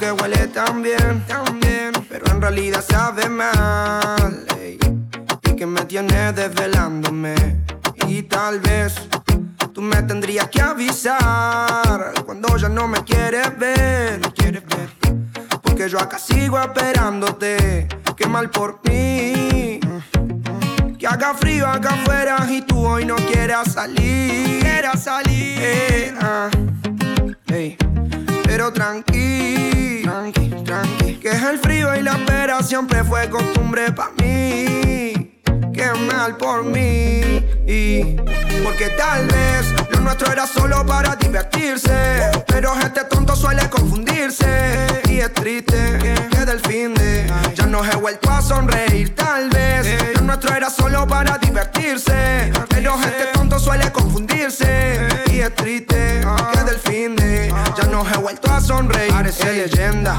que huele tan bien, pero en realidad sabe mal. Y que me tiene desvelándome. Y tal vez tú me tendrías que avisar cuando ya no me quieres ver. Porque yo acá sigo esperándote. Qué mal por mí. Que haga frío acá afuera y tú hoy no quieras salir. Quieras salir. Eh, ah. Pero tranqui, tranqui, tranqui. Que es el frío y la espera siempre fue costumbre para mí. Qué mal por mí. Y porque tal vez nuestro era solo para divertirse. Pero este tonto suele confundirse. Y es triste que del fin de ya no he vuelto a sonreír. Tal vez lo nuestro era solo para divertirse. Pero este tonto suele confundirse. Y es triste que del fin de ya no he vuelto a sonreír. Parece leyenda.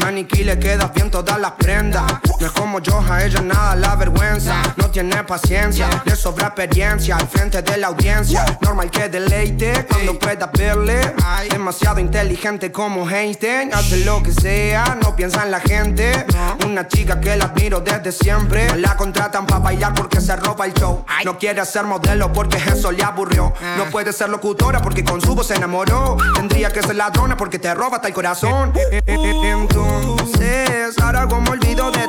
Maniquí le quedas bien todas las prendas. No es como yo, a ella nada la vergüenza. No tiene paciencia, le sobra experiencia al frente de la audiencia. Normal que deleite cuando pueda verle. Demasiado inteligente como Einstein. Hace lo que sea, no piensa en la gente. Una chica que la admiro desde siempre. La contratan para bailar porque se roba el show. No quiere ser modelo porque eso le aburrió. No puede ser locutora porque con su voz se enamoró. Tendría que ser ladrona porque te roba hasta el corazón. Entonces, ahora como olvido de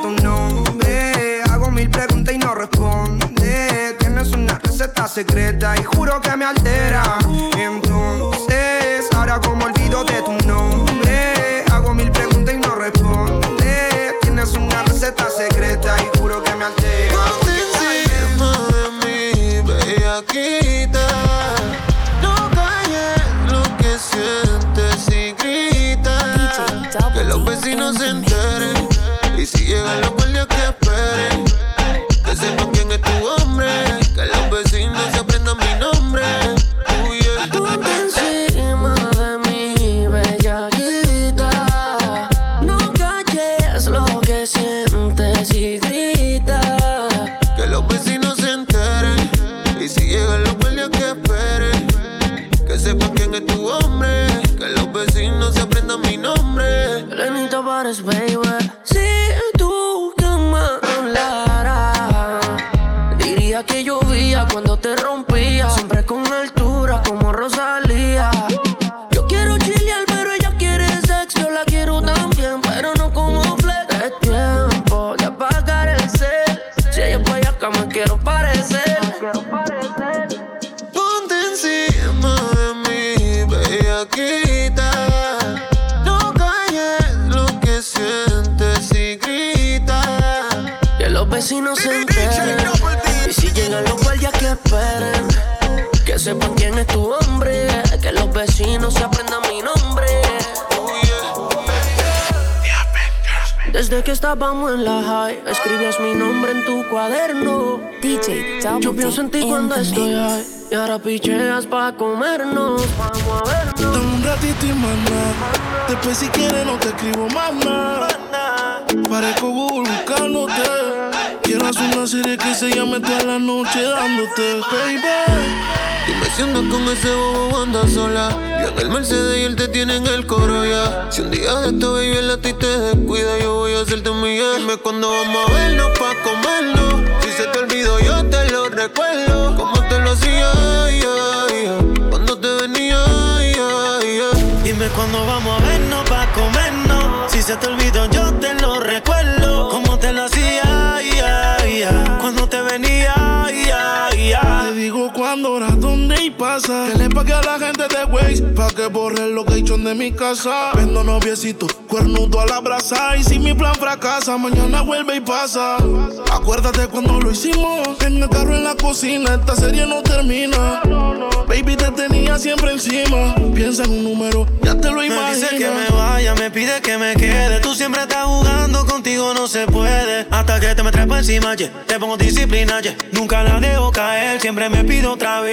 receta secreta y juro que me altera. Entonces, ahora como olvido de tu nombre. Hago mil preguntas y no responde. Tienes una receta secreta y juro que me altera. encima de mí, bellaquita. No calles lo que sientes y grita. Que los vecinos se enteren. Y si llegan los estábamos en la high, escribías mi nombre en tu cuaderno. DJ Yo pienso en ti cuando estoy high. Y ahora picheas pa' comernos. Vamos a vernos. Dame un ratito y nada. Después si quieres no te escribo más nada. Parezco Google buscándote. Quiero hacer una serie que se llame toda la noche dándote, baby. Dime si andas con ese bobo anda sola. En el Mercedes y él te tiene en el coro ya. Si un día de esto baby el ti te descuida, yo voy a hacerte un. Dime cuando vamos a vernos pa' comernos. Si se te olvidó, yo te lo recuerdo. Como te lo hacía, ay, ay. cuando te venía, ay. Dime cuándo vamos a vernos pa' comernos. Si se te olvidó, yo te lo recuerdo. Como te lo hacía, dónde y pasa. Que le pague a la gente de Waze pa' que borre el location de mi casa. Vendo noviecito, cuernudo a la brasa. Y si mi plan fracasa, mañana vuelve y pasa. Acuérdate cuando lo hicimos. En el carro en la cocina, esta serie no termina. Baby, te tenía siempre encima. Piensa en un número, ya te lo Me imaginas. dice que me vaya, me pide que me quede. Tú siempre estás jugando, contigo no se puede. Hasta que te me trepo encima, yeah. te pongo disciplina, yeah. nunca la dejo caer. Siempre me pido otra vez,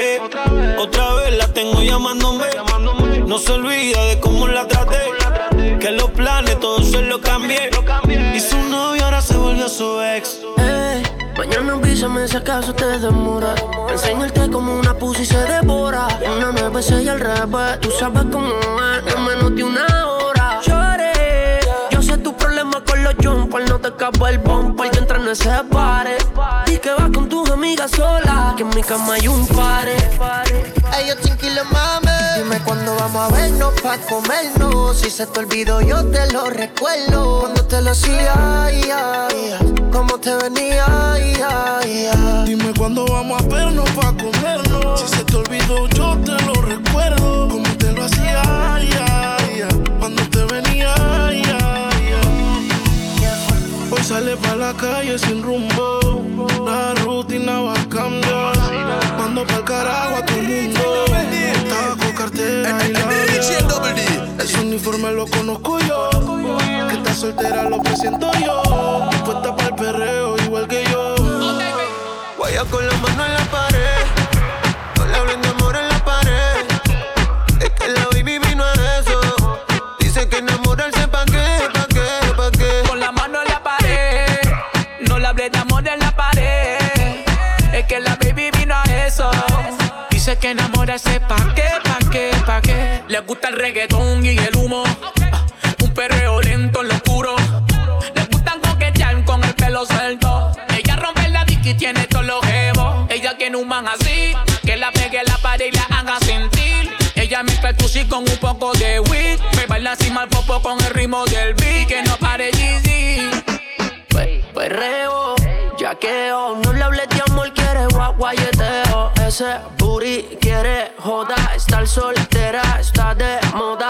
otra vez, la tengo llamándome. No se olvida de cómo la traté. Que los planes todos se los cambié. Y su novio ahora se volvió su ex. Ey, Mañana avísame si acaso te demora. Enseñarte como una pussy se devora. Una nueve y al revés. Tú sabes cómo es, en menos de una hora. Lloré. Yo sé tu problema con los jumpers. No te escapa el bumper. Yo entro en ese pare. Y que vas con tus amigas sola. Que en mi cama hay un pare. Ellos tranquilos, mami. Dime cuándo vamos a vernos pa' comernos. Si se te olvidó, yo te lo recuerdo. Cuando te lo hacía, cómo te venía, Dime cuándo vamos a vernos pa' comernos. Si se te olvidó, yo te lo recuerdo. Sale pa' la calle sin rumbo. La rutina va a cambiar. Mando pa'l carajo a el mundo. Taco, cartera y la Ese uniforme lo conozco yo. Que está soltera lo presento yo. Puesta para el perreo igual que yo. Vaya con la mano en la Dice que enamorarse pa' qué, pa' qué, pa' qué. Le gusta el reggaetón y el humo. Un perreo lento en lo oscuro. Le gustan coquetear con el pelo suelto. Ella rompe la dick y tiene todos los jevos. Ella tiene un man así. Que la pegue la pared y la haga sentir. Ella mezcla el tusi con un poco de weed. Me baila así mal popo con el ritmo del beat. Que no pare Yeezy. Perreo, yaqueo, no le hables de amor, quiere guayeteo. Ese booty quiere joda, estar soltera está de moda.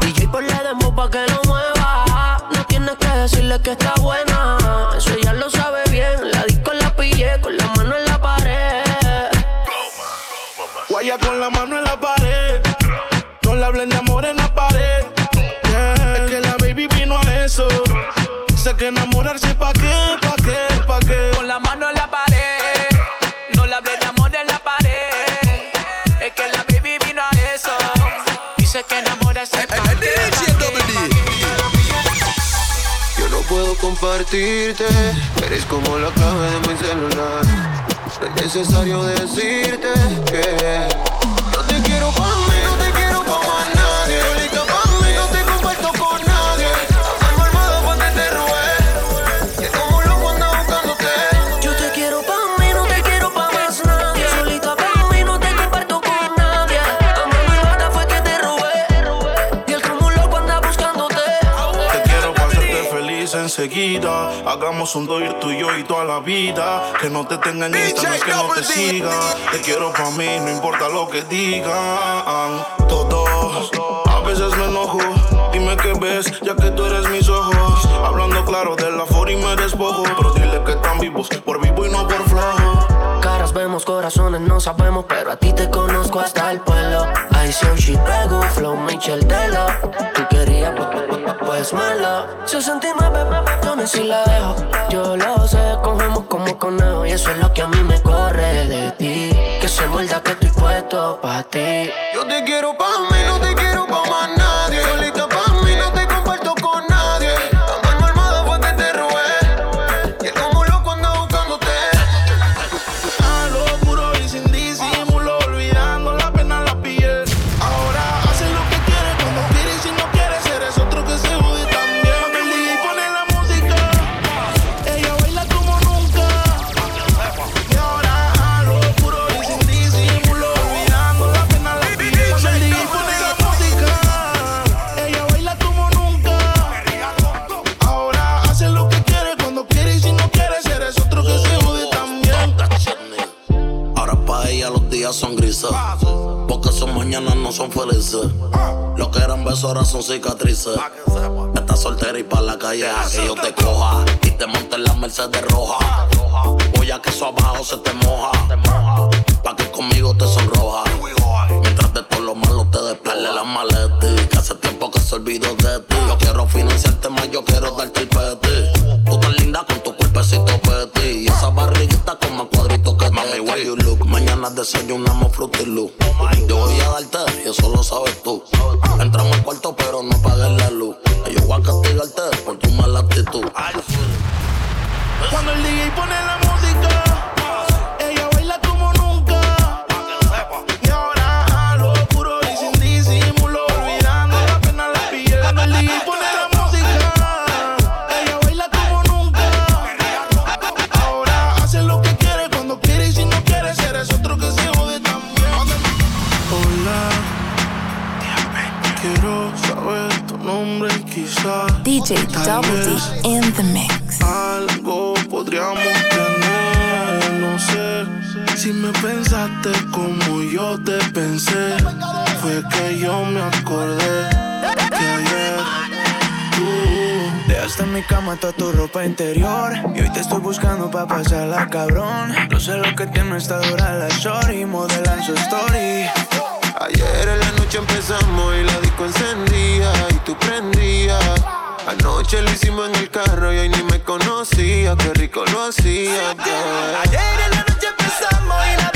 DJ por le demo pa' que lo mueva. No tienes que decirle que está buena, eso ya lo sabe bien. La disco la pillé con la mano en la pared. Guaya con la mano en la pared. No le hablen de amor en la pared. Es que la baby vino a eso. Sé que enamorarse pa' qué, compartirte. Eres como la clave de mi celular. No es necesario decirte que enseguida. Hagamos un doir tú y yo y toda la vida. Que no te tenga en Insta, no es que no te siga. Te quiero para mí, no importa lo que digan. Todos, a veces me enojo. Dime qué ves, ya que tú eres mis ojos. Hablando claro de la for y me despojo. Pero dile que están vivos, por vivo y no por flojo. Caras vemos, corazones no sabemos, pero a ti te conozco hasta el pueblo. I see she pego, flow Michel Telo. Tú querías, pues, pues malo. 69 millones si la dejo. Yo lo sé, cogemos como conejo. Y eso es lo que a mí me corre de ti. Que se muerda que estoy puesto pa' ti. conocían. Ayer en la noche empezamos y la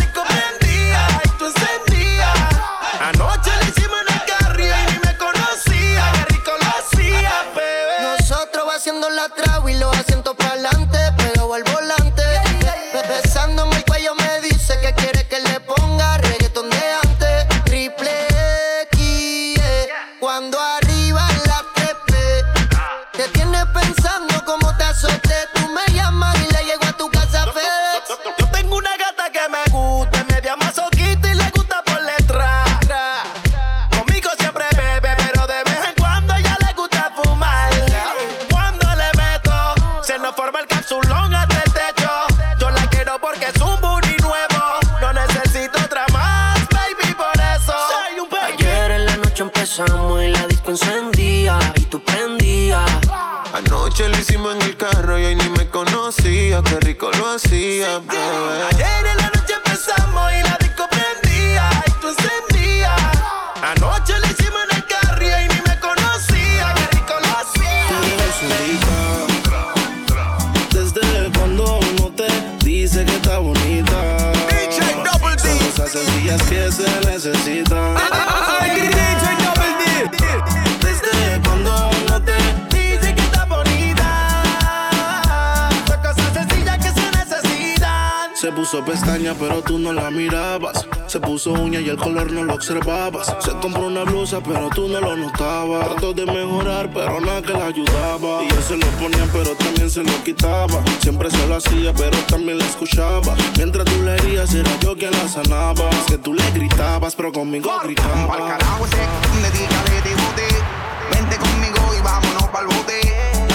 pestaña, pero tú no la mirabas. Se puso uña y el color no lo observabas. Se compró una blusa, pero tú no lo notabas. Trató de mejorar, pero nada que la ayudaba. Y yo se lo ponía, pero también se lo quitaba. Siempre se lo hacía, pero también la escuchaba. Mientras tú la herías, era yo quien la sanaba. Es que tú le gritabas, pero conmigo gritaba. Carajo ese, dedícale de bote. Vente conmigo y vámonos pa'l bote.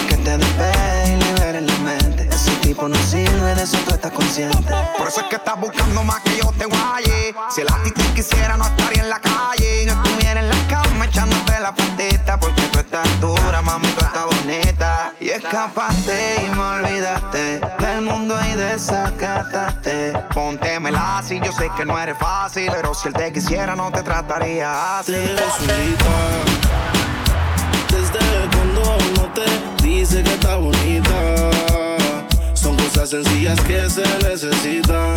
Que te despegue y la mente. Ese tipo no sirve de su por eso es que estás buscando más que yo te guaye. Si el actitud quisiera, no estaría en la calle. Y No estuviera en la cama echándote la patita. Porque tú estás dura, mami, tú estás bonita. Y escapaste y me olvidaste del mundo y desacataste. Póntemela así, yo sé que no eres fácil. Pero si él te quisiera, no te trataría así. Desde cuando no te dice que está bonita cosas sencillas que se necesitan.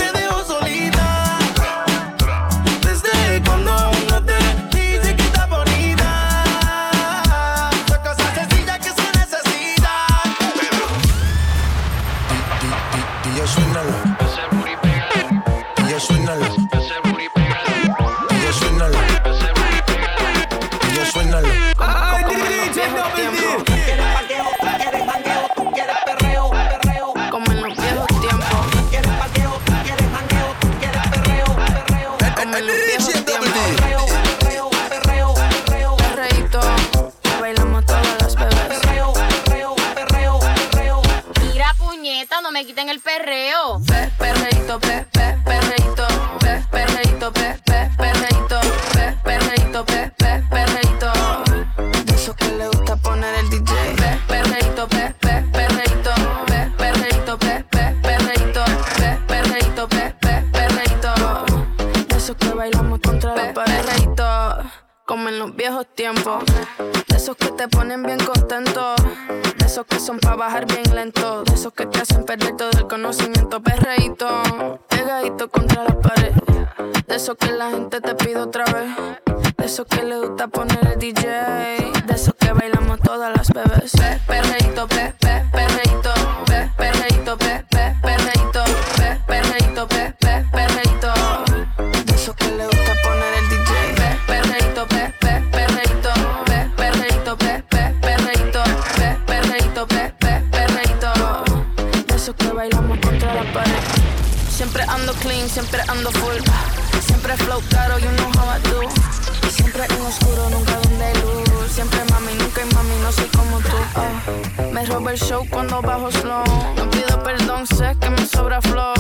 Bajo slow. No pido perdón, sé que me sobra flow.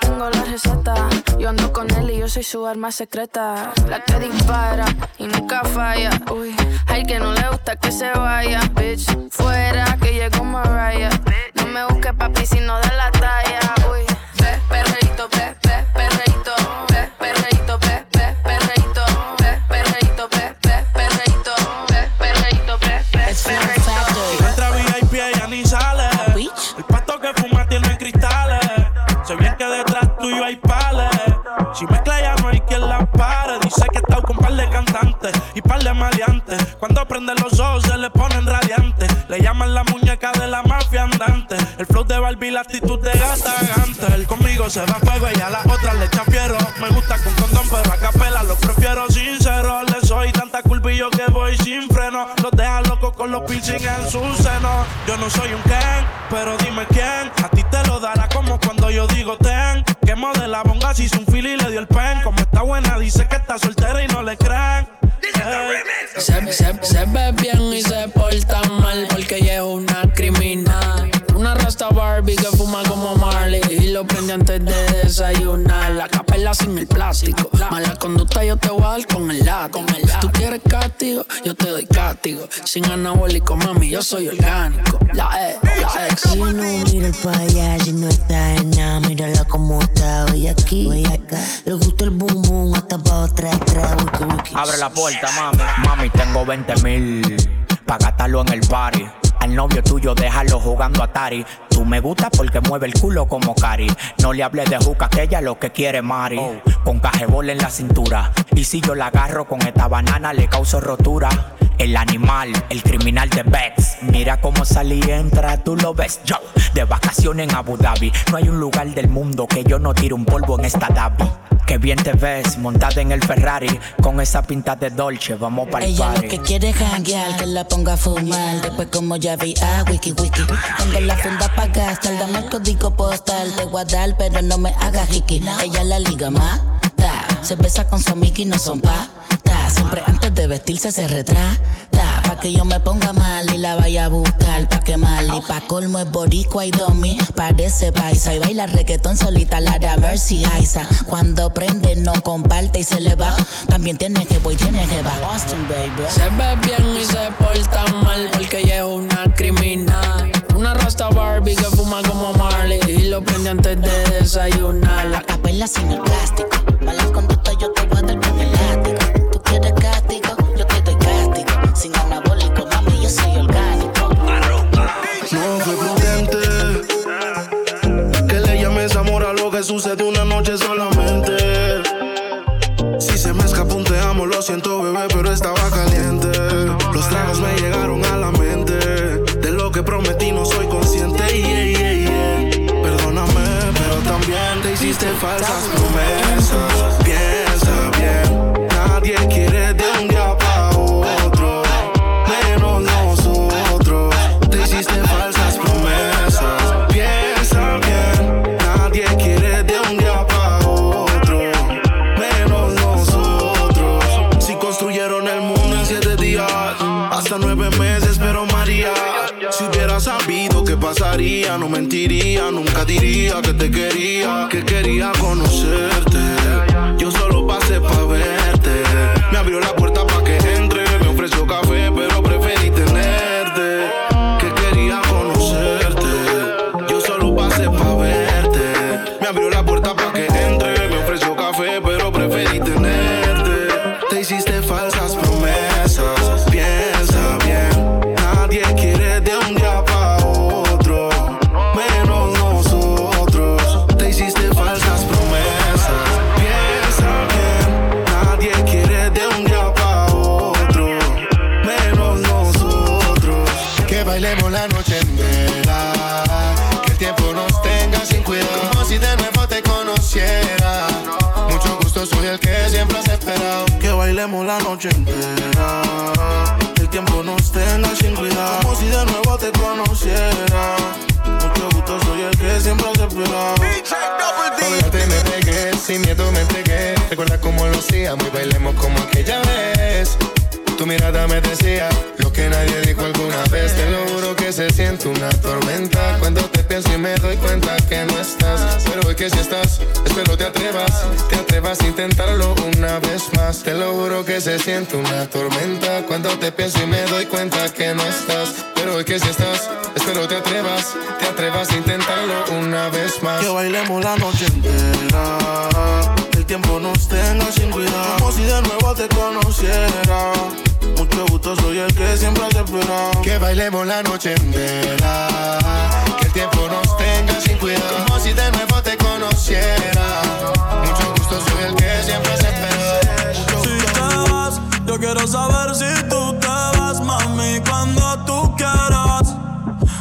Tengo la receta, yo ando con él y yo soy su arma secreta. La que dispara y nunca falla. Uy, hay que no le gusta que se vaya, bitch. Fuera que llegó Mariah. No me busque papi si no da la talla. Uy, pe, perreito, pe, de. Cuando prende los ojos se le ponen radiantes. Le llaman la muñeca de la mafia andante. El flow de Barbie, la actitud de gata gante. Él conmigo se va a fuego y a las otras le echa fierro. Me gusta con condón, pero a capela lo prefiero sincero. Le soy tanta yo que voy sin freno. Los deja locos con los piercing en su seno. Yo no soy un Ken, pero dime quién. A ti te lo dará como cuando yo digo ten. Que modela bonga si hizo un fili y le dio el pen. Como está buena, dice que está soltera y no le creen. Se, se, se ve bien y se porta mal porque ella es una criminal. Una rasta Barbie que fuma como Marley y lo prende antes de desayunar. Sin el plástico. Mala conducta yo te voy a dar con el látigo. Tú quieres castigo, yo te doy castigo. Sin anabólico, mami, yo soy orgánico. La E, la ex. Si no mira pa' allá, si no está en nada, mírala como está hoy aquí, hoy acá. Le gusta el boom boom, hasta pa' atrás, atrás, wiki wiki. Abre la puerta, mami. Mami, tengo 20 mil pa' gastarlo en el party. Al novio tuyo déjalo jugando Atari. Tú me gusta porque mueve el culo como Cari. No le hables de juca que ella lo que quiere Mari. Con cajebol en la cintura. Y si yo la agarro con esta banana le causo rotura. El animal, el criminal de Bex. Mira cómo salí y entra, tú lo ves. Yo, de vacaciones en Abu Dhabi. No hay un lugar del mundo que yo no tire un polvo en esta Dhabi. Que bien te ves, montada en el Ferrari. Con esa pinta de Dolce, vamos para el Ella lo que quiere es janguear, que la ponga a fumar. Después como ya vi, ah, wiki wiki. Tengo la funda pa' gastar, dame el código postal. Te voy a dar, pero no me hagas hiki. Ella la liga mata. Se besa con su amiga y no son pa. Siempre antes de vestirse se retrata. Que yo me ponga mal y la vaya a buscar pa' quemar. Y pa' colmo es boricua y domi, parece paisa. Y baila reggaetón solita, la de Mercy Aiza. Cuando prende no comparte y se le va. También tiene que voy, tiene que va. Austin, baby. Se ve bien y se porta mal porque ella es una criminal. Una rasta Barbie que fuma como Marley y lo prende antes de desayunar. La capela sin el plástico. Mala conducta yo te sucede una noche solamente. Si se me escapó un te amo, lo siento, bebé, pero estaba caliente. Los tragos me llegaron a la mente. De lo que prometí no soy consciente. Perdóname, pero también te hiciste falsas promesas. La noche entera. Que el tiempo nos tenga sin cuidado. Como si de nuevo te conociera. Mucho gusto, soy el que siempre has esperado. Que bailemos la noche entera. Que el tiempo nos tenga sin cuidado. Como si de nuevo te conociera. Mucho gusto, soy el que siempre has esperado. Ahora te me pegué, sin miedo me entregué. Recuerda cómo lo hacíamos y bailemos como aquella vez tu mirada me decía lo que nadie dijo alguna vez. Te lo juro que se siente una tormenta. Cuando te pienso y me doy cuenta que no estás. Pero hoy que si estás, espero te atrevas. Te atrevas a intentarlo una vez más. Te lo juro que se siente una tormenta. Cuando te pienso y me doy cuenta que no estás. Pero hoy que si estás, espero te atrevas. Te atrevas a intentarlo una vez más. Que bailemos la noche entera. El tiempo nos tenga sin cuidado. Como si de nuevo te conociera. Mucho gusto, soy el que siempre te espera. Que bailemos la noche entera. Que el tiempo nos tenga sin cuidado. Como si de nuevo te conociera. Mucho gusto, soy el que siempre se espera. Si te vas, yo quiero saber si tú te vas, mami. Cuando tú quieras.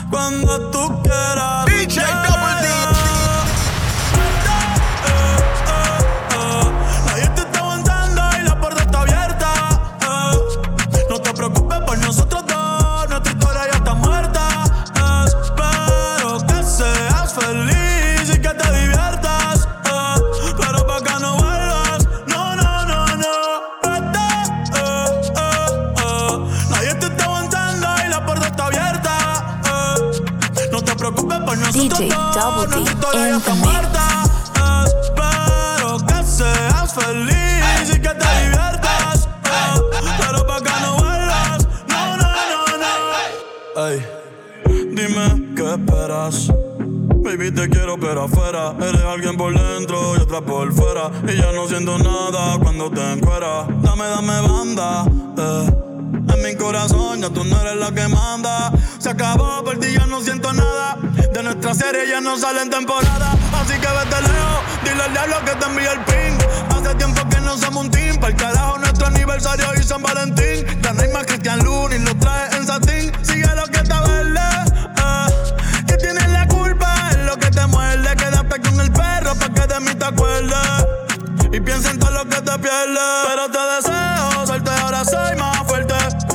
Cuando tú quieras. DJ Double D in the mix. Espero que seas feliz y que te diviertas. Pero para que no vuelvas, no, no, no, no. Ey, dime qué esperas. Baby, te quiero pero afuera Eres alguien por dentro y otra por fuera Y ya no siento nada cuando te encueras Dame, dame banda, eh en mi corazón ya tú no eres la que manda. Se acabó, por ti ya no siento nada. De nuestra serie ya no sale en temporada. Así que vete lejos, dile al diablo que te envíe el ping. Hace tiempo que no somos un team. Para el carajo nuestro aniversario y San Valentín. Hay más Cristian Luna y lo trae en satín. Sigue lo que está verde. eh. Tienes la culpa, es lo que te muerde. Quédate con el perro para que de mí te acuerdes. Y piensa en todo lo que te pierdes. Pero te deseo suerte, ahora soy más fuerte.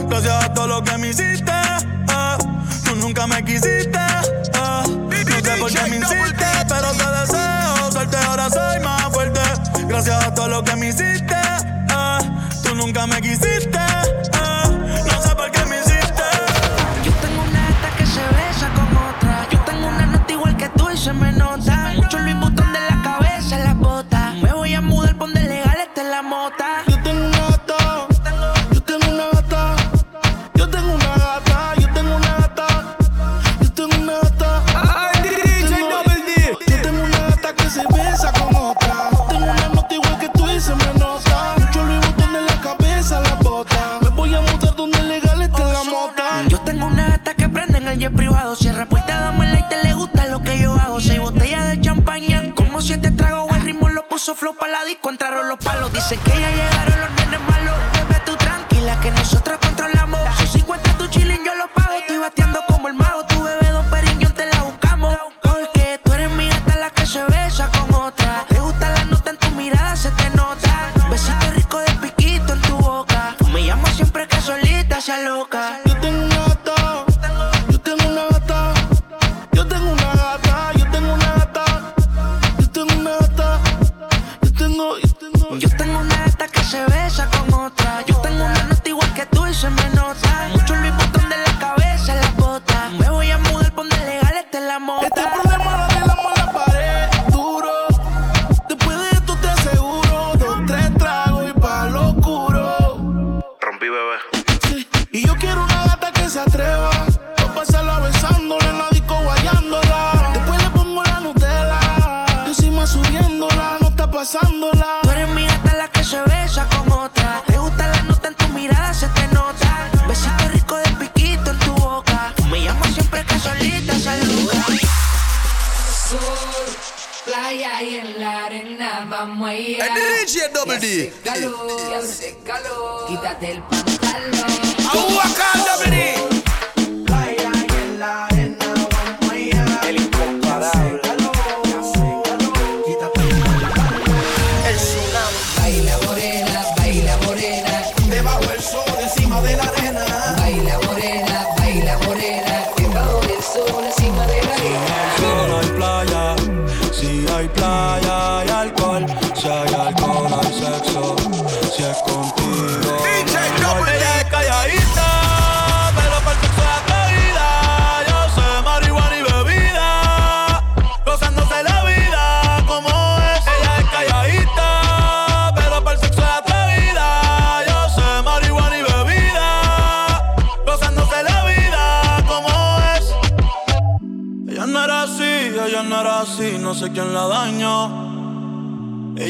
Gracias a todo lo que me hiciste. eh. Tú nunca me quisiste. No sé por qué me insiste, pero te deseo suerte, ahora soy más fuerte. Gracias a todo lo que me hiciste. eh. Tú nunca me quisiste. Flow para la disco, entraron los palos. Dicen que ya llegaron se atreva. A pasarla besándola en la disco guayándola. Después le pongo la Nutella. Yo encima subiéndola, no está pasándola. Tú eres mi gata la que se besa con otra. Te gusta la nota en tu mirada, se te nota. Besito rico de piquito en tu boca. Me llamo siempre que solita se loca. Sol, playa y en la arena vamos a ir. El DJ Double D. Hace calor, calor. Quítate el pantalón.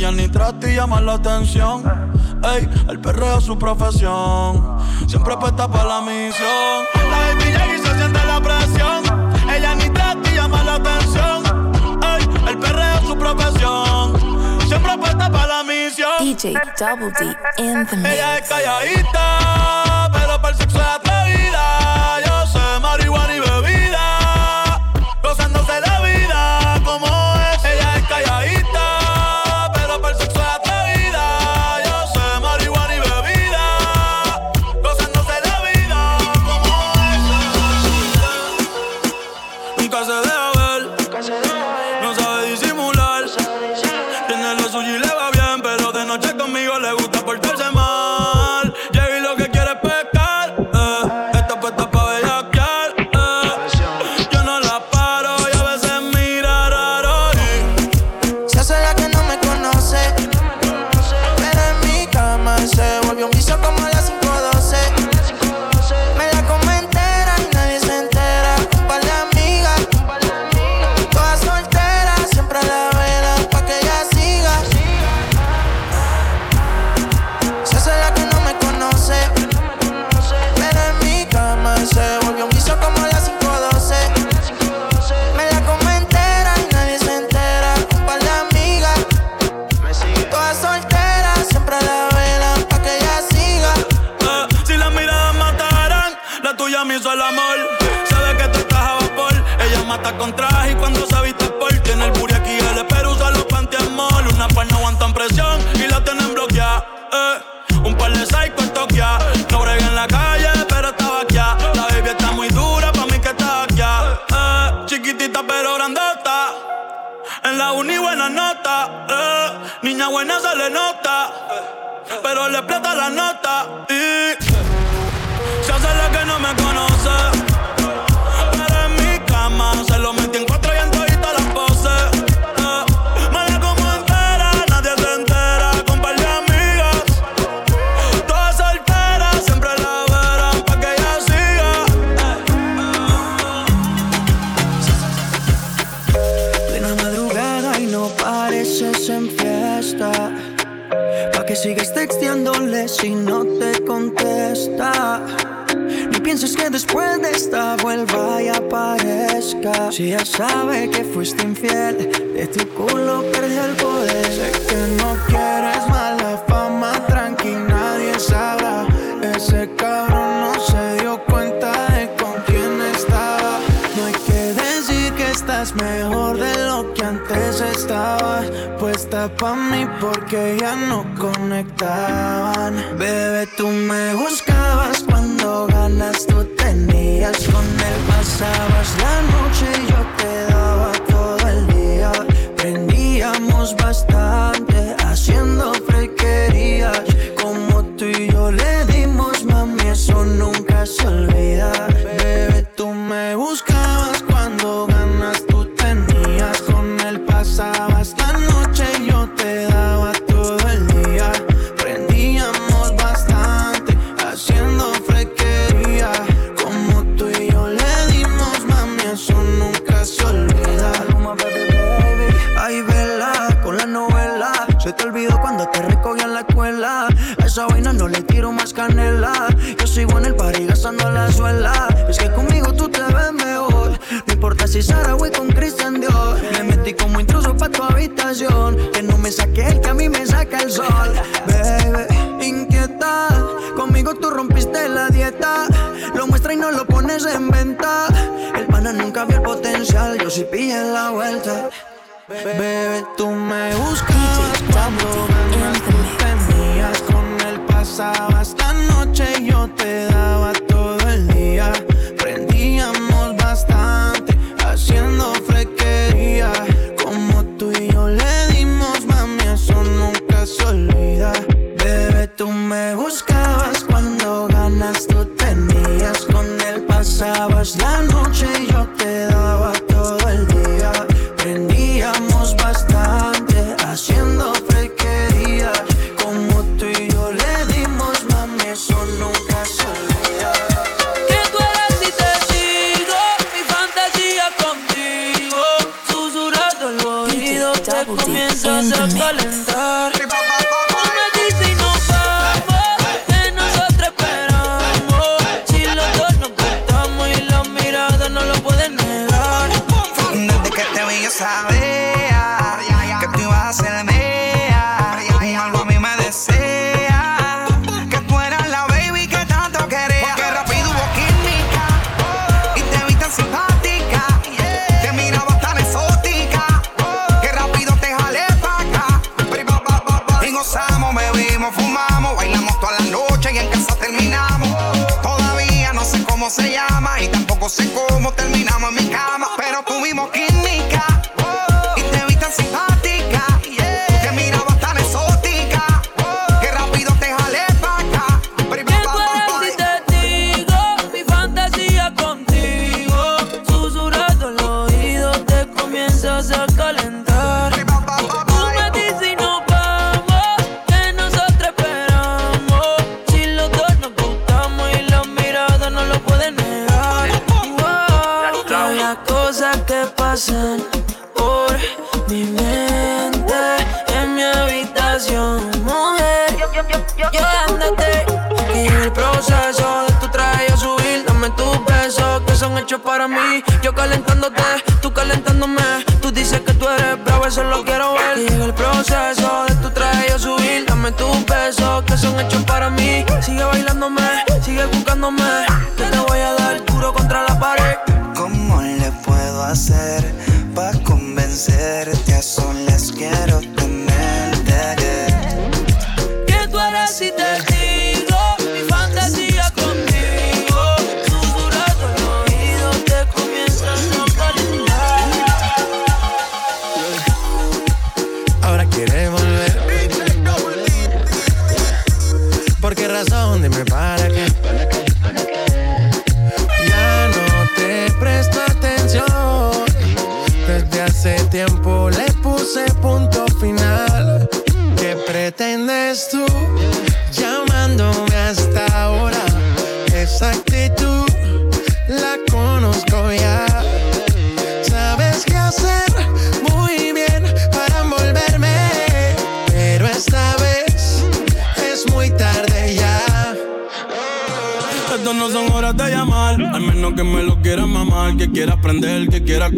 ella ni traste y llaman la atención. Ey, el perreo es su profesión. Siempre apuesta para la misión. La baby y se siente la presión. Ella ni traste y llama la atención. Ey, el perreo es su profesión. Siempre apuesta para la misión. DJ Double D. Ella es calladita, pero para el sexo es atrevida. Yo sé marihuana y bebé. Si ya sabe que fuiste infiel, de tu culo perdió el poder. Sé que no quieres mala fama, tranqui, nadie sabrá. Ese cabrón no se dio cuenta de con quién estaba. No hay que decir que estás mejor de lo que antes estabas. Puesta pa' mí porque ya no conectaban. Bebé, tú me buscas pasabas la noche yo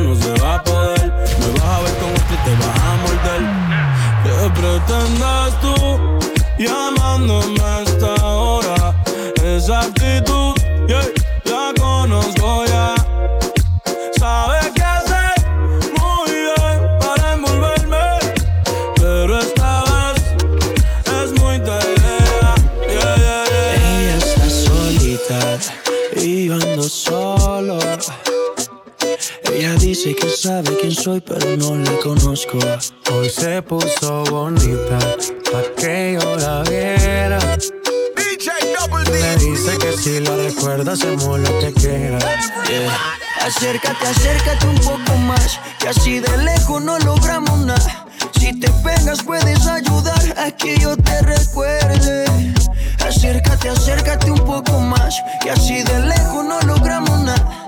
no se va a poder. Me vas a ver con otro y te vas a morder. ¿Qué pretendes tú llamándome a esta hora? Esa actitud, yeah, la conozco ya. Dice que sabe quién soy, pero no la conozco. Hoy se puso bonita, pa' que yo la viera. DJ Double D Me dice que si la recuerda, hacemos lo que quiera. Acércate, acércate un poco más, que así de lejos no logramos nada. Si te pegas puedes ayudar a que yo te recuerde. Acércate, acércate un poco más, que así de lejos no logramos nada.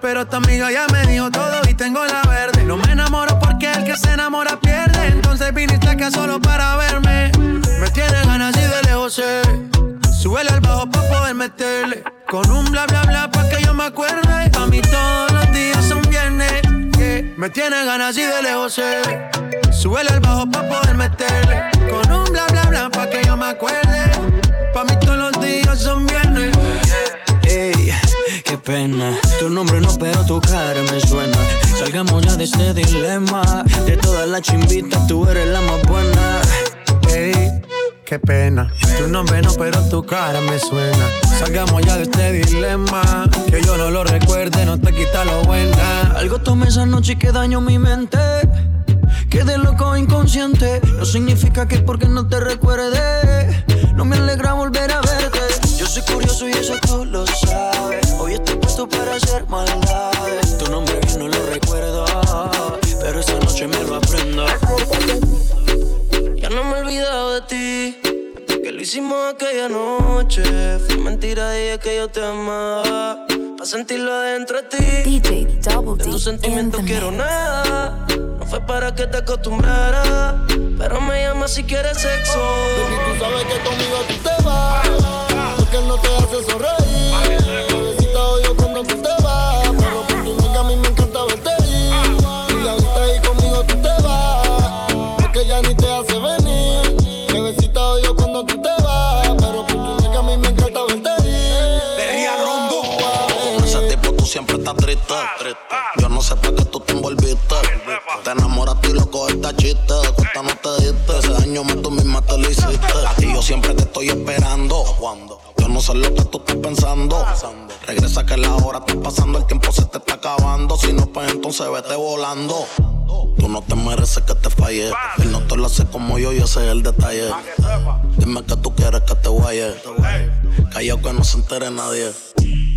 Pero tu amiga ya me dijo todo y tengo la verde. No me enamoro porque el que se enamora pierde. Entonces viniste acá solo para verme. Me tiene ganas y de lejos sé. Súbele al bajo para poder meterle. Con un bla bla bla pa' que yo me acuerde. Pa' mí todos los días son viernes. Me tiene ganas y de lejos sé. Súbele al bajo pa' poder meterle. Con un bla bla bla pa' que yo me acuerde. Pa' mí todos los días son viernes. Pena. Tu nombre no, pero tu cara me suena. Salgamos ya de este dilema. De todas las chimbitas, tú eres la más buena. Ey, qué pena. Tu nombre no, pero tu cara me suena. Salgamos ya de este dilema. Que yo no lo recuerde, no te quita lo buena. Algo tomé esa noche y que daño mi mente. Quedé loco inconsciente. No significa que porque no te recuerde. No me alegra volver a verte. Yo soy curioso y eso tú lo sabes. Hoy estoy puesto para hacer maldades. Tu nombre bien no lo recuerdo. Pero esta noche me lo aprendo. Ya no me he olvidado de ti. Que lo hicimos aquella noche. Fue mentira y es que yo te amaba. Pa' sentirlo adentro de ti. DJ Double De D tus in sentimientos the quiero mix. nada. No fue para que te acostumbraras. Pero me llamas si quieres sexo. Baby, tú sabes que conmigo tú te vas. Él no te hace sonreír. Bebecita odio cuando tú te vas. Pero por tu nunca a mí me encanta verte ir. Y ahorita ahí conmigo tú te vas. Porque ya ni te hace venir. Bebecita odio cuando tú te vas. Pero por tu nunca a mí me encanta verte ir. Con ese tipo tú siempre estás triste. Yo no sé para qué tú te envolviste. Te enamoraste y lo cogiste a chiste. Cuesta no te diste. Ese daño más tú misma te lo hiciste. Y yo siempre te estoy esperando. No sé lo que tú estás pensando. Regresa que la hora está pasando, el tiempo se te está acabando. Si no, pues entonces vete volando. Tú no te mereces que te falle. Él no te lo hace como yo y ese es el detalle. Dime que tú quieres que te guaye. Callao que no se entere nadie.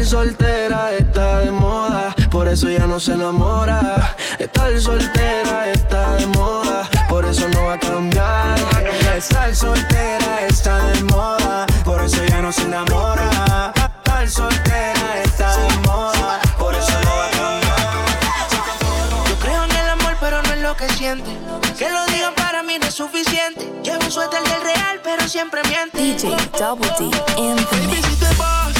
estar soltera está de moda, por eso ya no se enamora. Estar soltera está de moda, por eso no va a cambiar. Estar soltera está de moda, por eso ya no se enamora. Estar soltera está de moda, por eso no va a cambiar. Yo creo en el amor, pero no en lo que siente. Que lo digan para mí no es suficiente. Llevo un suéter del real, pero siempre miente. DJ Double D in the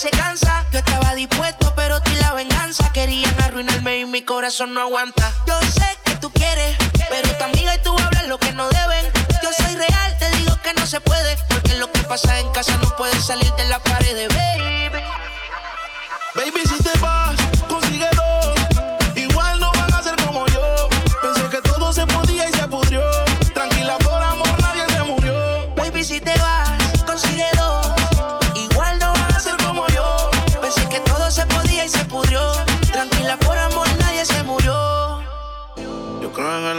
Yo estaba dispuesto, pero ti la venganza. Querían arruinarme y mi corazón no aguanta. Yo sé que tú quieres, pero tu amiga y tú hablan lo que no deben. Yo soy real, te digo que no se puede. Porque lo que pasa en casa no puede salir de la pared, baby. Baby, si te vas, consigue dos. Igual no van a ser como yo. Pensé que todo se podía y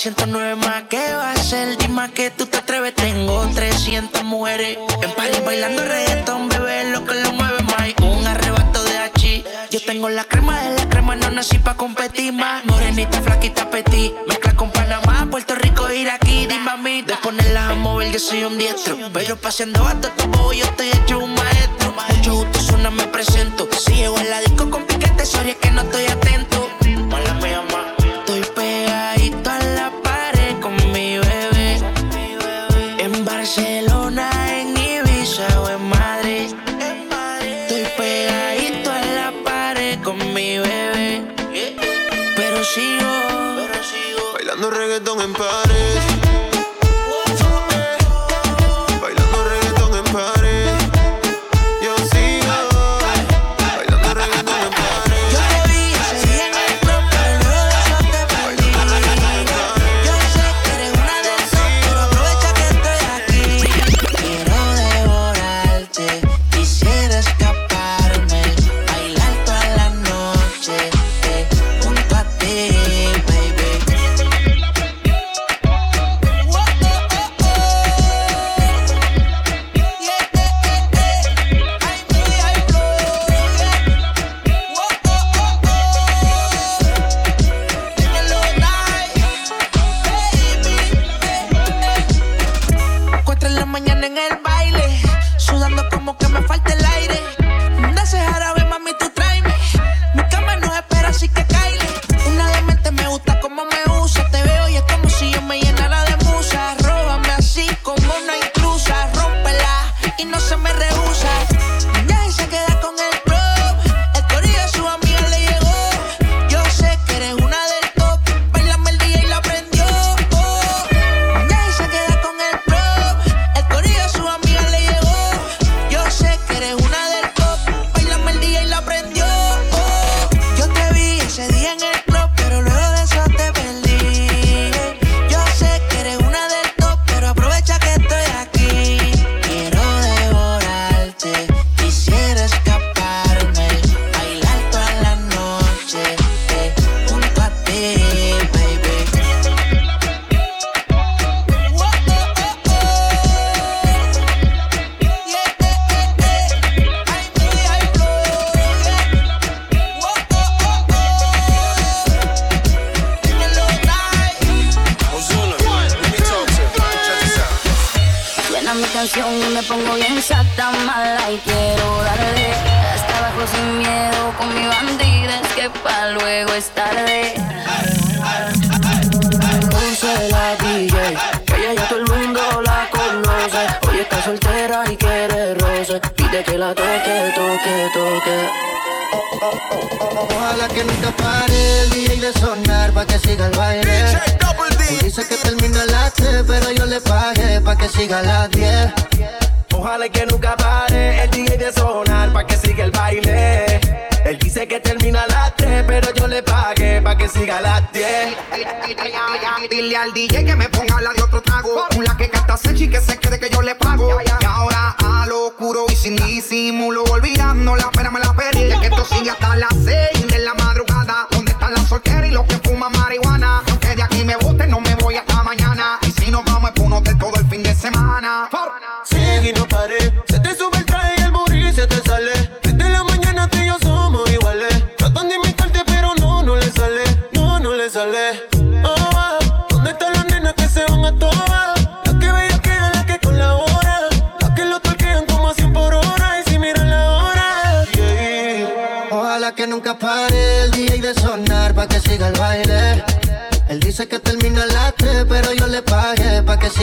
109 más, que va a ser? Dime que tú te atreves, tengo 300 mujeres. En París bailando reggaetón, bebé, lo que lo mueve más. Un arrebato de H. Yo tengo la crema de la crema, no nací pa' competir más. Morenita, flaquita, petit. Mezcla con Panamá, Puerto Rico, ir dime a mí. De ponerla a mover, yo soy un diestro. Pero paseando a todo yo estoy hecho un maestro. Mucho gusto, suena, me presento. Si llego a la disco con piquete, sorry, es que no estoy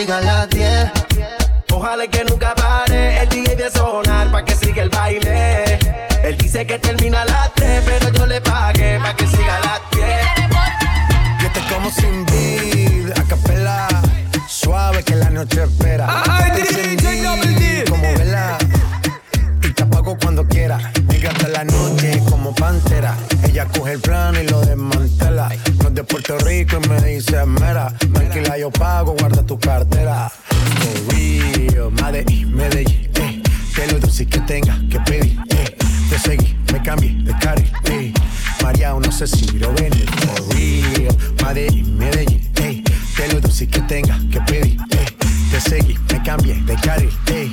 las Ojalá que nunca pare el DJ de sonar pa' que siga el baile. Él dice que termina la se sirvió en el for real. Medellín, Medellín, ey. Te lo dulce que tenga que pedir, ey. Te seguí, me cambié de carril, ey.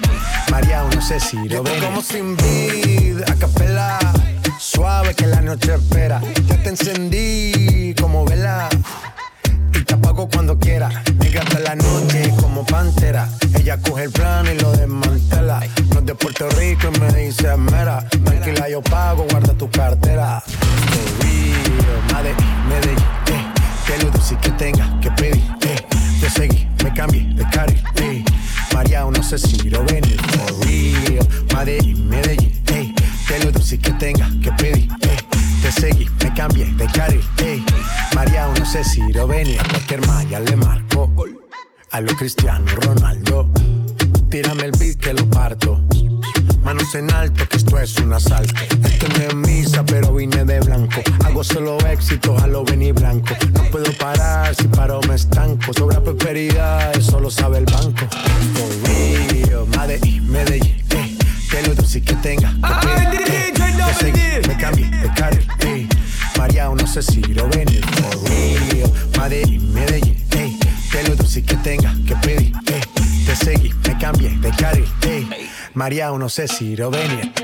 María, no sé si lo ven. como sin vid, a capela. Suave que la noche espera. Ya te encendí a lo Cristiano Ronaldo. Tírame el beat que lo parto. Manos en alto, que esto es un asalto. Esto no es misa, pero vine de blanco. Hago solo éxitos a lo Benny Blanco. No puedo parar, si paro me estanco. Sobra prosperidad María o no sé si Rovenia.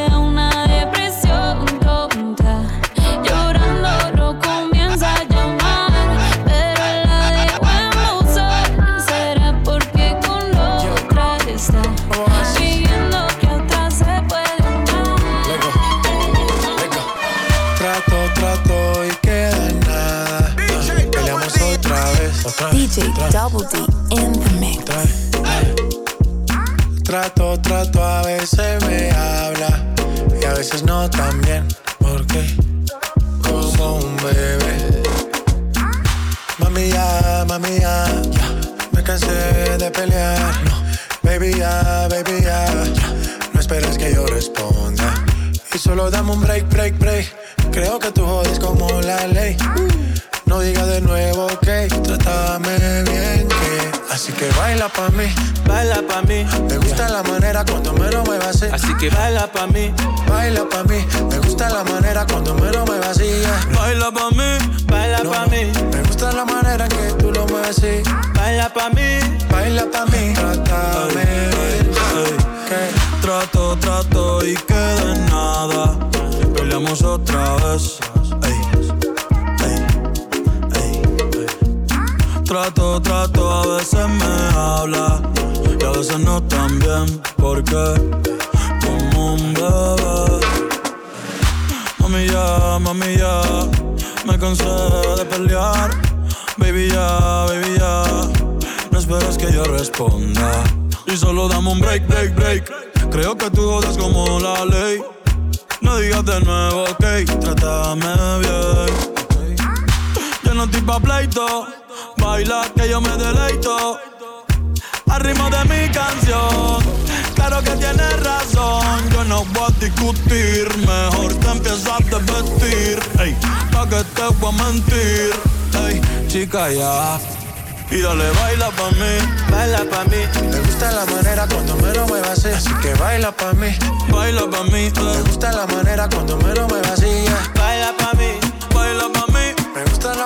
DJ Double D in the mix. Trato, trato, a veces me habla y a veces no tan bien. Porque como un bebé. Mami ya, mami ya. Me cansé de pelear. No, baby ya, baby ya. ya. No esperes que yo responda. Y solo dame un break, break, break. Creo que tú jodes como la ley. No digas de nuevo Así que baila pa' mí, baila pa' mí. Me gusta la manera cuando me lo muevas así. Así que baila pa' mí, baila pa' mí. Me gusta la manera cuando me lo muevas así. yeah. Baila pa' mí, baila pa' mí. Me gusta la manera que tú lo mueves así. Baila pa' mí, baila pa' mí. Trátame. Ey, Trato, trato y queda en nada. Peleamos otra vez. Trato, trato, a veces me habla y a veces no tan bien. Porque como un bebé. Mami ya, mami ya, me cansé de pelear. Baby ya, baby ya, no esperes que yo responda. Y solo dame un break, break, break. Creo que tú jodas como la ley. No digas de nuevo, ok, trátame bien. Yo no estoy pa' pleito, baila que yo me deleito. Al ritmo de mi canción, claro que tienes razón. Yo no voy a discutir, mejor te empiezas a vestir. Ey, pa' que te voy a mentir. Ey, chica, ya. Y dale, baila pa' mí, baila pa' mí. Me gusta la manera cuando me lo muevas así. Así que baila pa' mí, baila pa' mí. eh. Me gusta la manera cuando me lo muevas así. yeah. Baila pa' mí, baila pa' mí. Me gusta la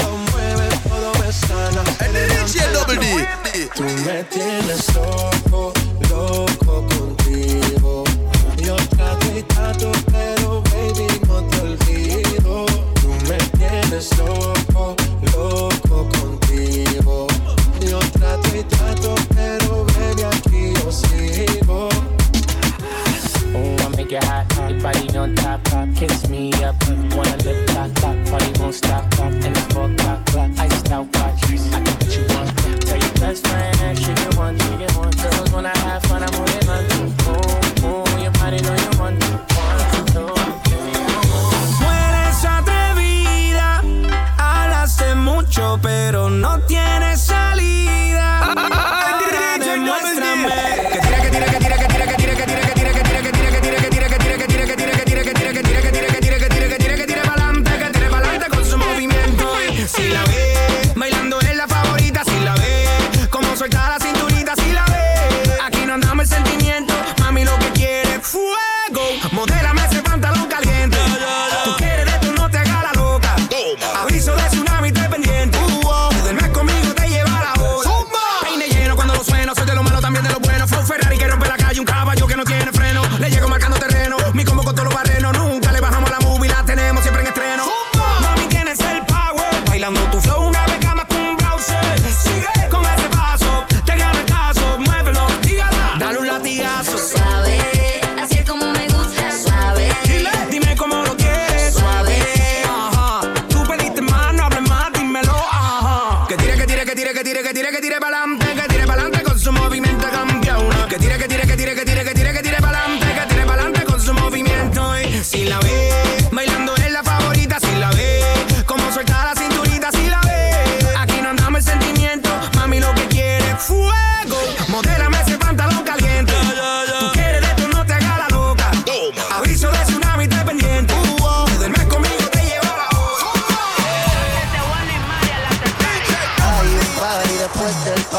me sana. Eres mi antídoto. Tú me tienes loco, loco contigo. Yo trato y trato, pero baby no te olvido. Tú me tienes loco, loco contigo. Yo trato y trato, pero baby aquí yo sigo. Oh, I make it hot, your body on top, top, kiss me up,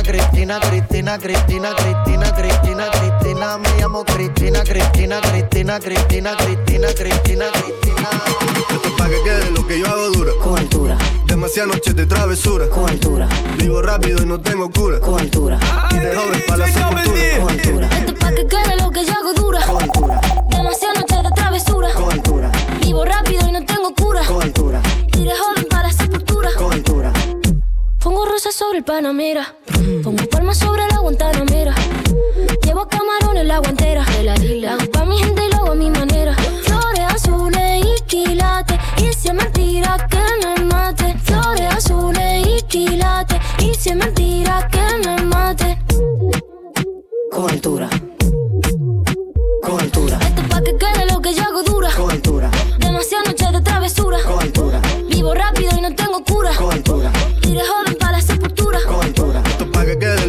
Cristina, Cristina, Cristina, Cristina, Cristina, Cristina, Cristina. Me llamo Cristina, Cristina, Cristina, Cristina, Cristina, Cristina, Cristina. Esto es pa' que quede lo que yo hago dura. Con altura, Demasiadas noches de travesura. con altura, Vivo rápido y no tengo cura. con altura, Y de joven para la sepultura. con altura. Esto es pa' que quede lo que yo hago dura. Con altura, Demasiadas noches de travesura. con altura, Vivo rápido y no tengo cura. con altura, Iré joven para la sepultura. con altura. Pongo rosas sobre el Panamera. Pongo palmas sobre la Guantanamera. Llevo camarones la guantera. La hago pa' mi gente y lo hago a mi manera. Flores azules y quilates. Y si es mentira que me mate. Flores azules y quilates. Y si es mentira que me mate. Con altura. Con altura. Esto es pa' que quede lo que yo hago dura. Con altura. Demasiadas noches de travesura. Con altura. Vivo rápido y no tengo cura. Con altura.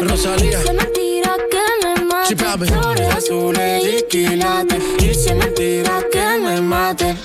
Rosalía. Es mentira que me mate. Sí. Flores azules y quilates. Mentira que me mate.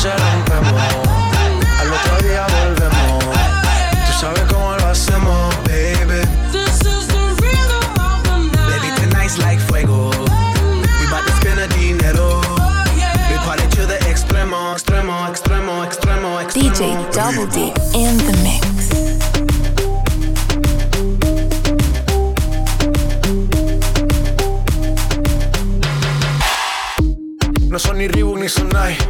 noche rompemos. Al otro día volvemos. Tú sabes cómo lo hacemos, baby. This is the rhythm of the night. Baby, tonight's like fuego. We bout to spend dinero. We party to the extremo, extremo, extremo, extremo, extremo. DJ Double D in the mix. No son ni Reebok ni Sonai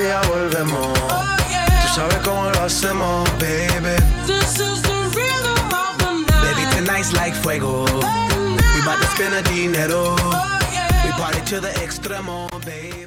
día volvemos. Oh, yeah. Tú sabes cómo lo hacemos, baby. This is the rhythm of the night. Baby, tonight's like fuego. Oh. We bout to spend a dinero. Oh, yeah. We party to the extremo, baby.